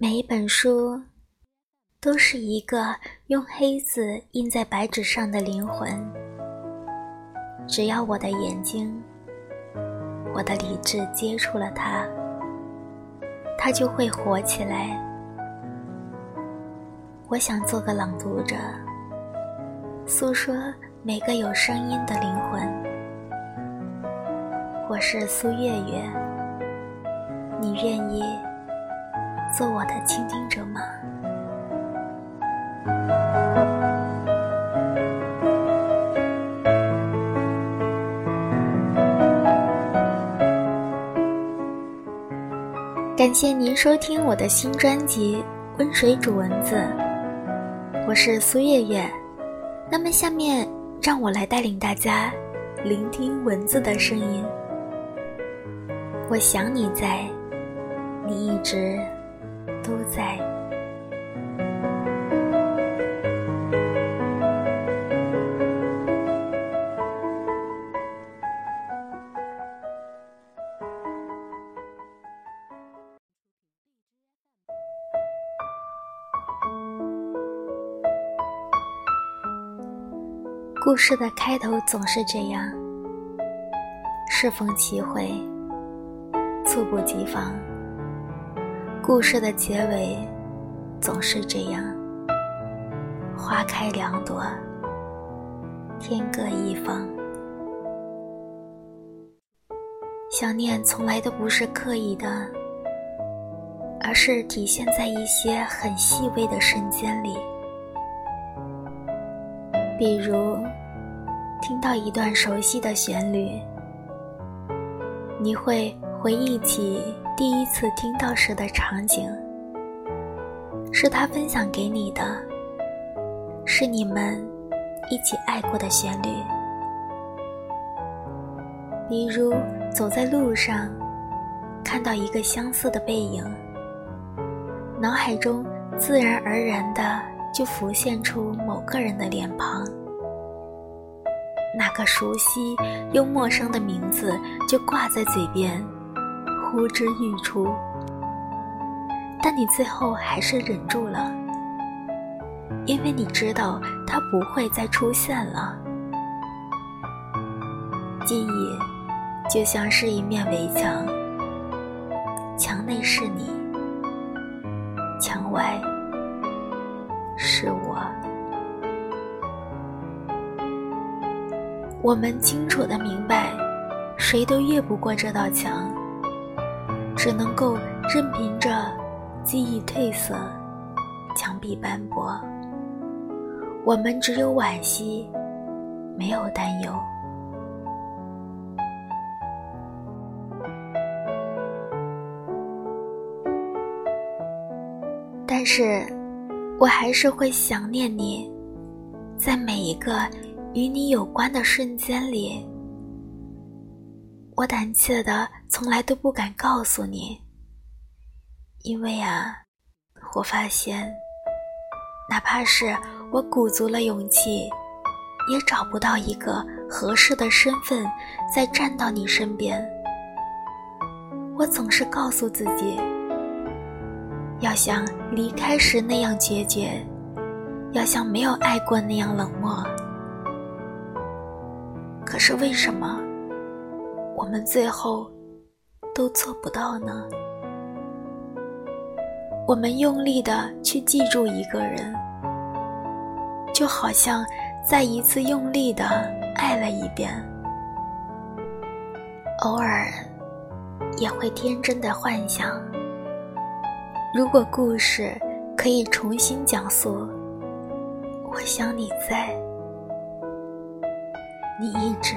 每一本书，都是一个用黑字印在白纸上的灵魂。只要我的眼睛、我的理智接触了它，它就会活起来。我想做个朗读者，诉说每个有声音的灵魂。我是苏月月，你愿意做我的倾听者吗？感谢您收听我的新专辑《温水煮蚊子》。我是苏月月，那么下面让我来带领大家聆听蚊子的声音。我想你在，你一直都在。故事的开头总是这样，适逢其会，猝不及防。故事的结尾总是这样，花开两朵，天各一方。想念从来都不是刻意的，而是体现在一些很细微的瞬间里。比如，听到一段熟悉的旋律，你会回忆起第一次听到时的场景，是他分享给你的，是你们一起爱过的旋律。比如，走在路上，看到一个相似的背影，脑海中自然而然的。就浮现出某个人的脸庞，那个熟悉又陌生的名字就挂在嘴边，呼之欲出。但你最后还是忍住了，因为你知道他不会再出现了。记忆就像是一面围墙，墙内是你，墙外。是我。我们清楚的明白，谁都越不过这道墙，只能够任凭着记忆褪色，墙壁斑驳。我们只有惋惜，没有担忧。但是。我还是会想念你，在每一个与你有关的瞬间里，我胆怯的从来都不敢告诉你，因为啊，我发现，哪怕是我鼓足了勇气，也找不到一个合适的身份再站到你身边。我总是告诉自己。要像离开时那样决绝，要像没有爱过那样冷漠。可是为什么我们最后都做不到呢？我们用力的去记住一个人，就好像再一次用力的爱了一遍，偶尔也会天真的幻想。如果故事可以重新讲述，我想你在，你一直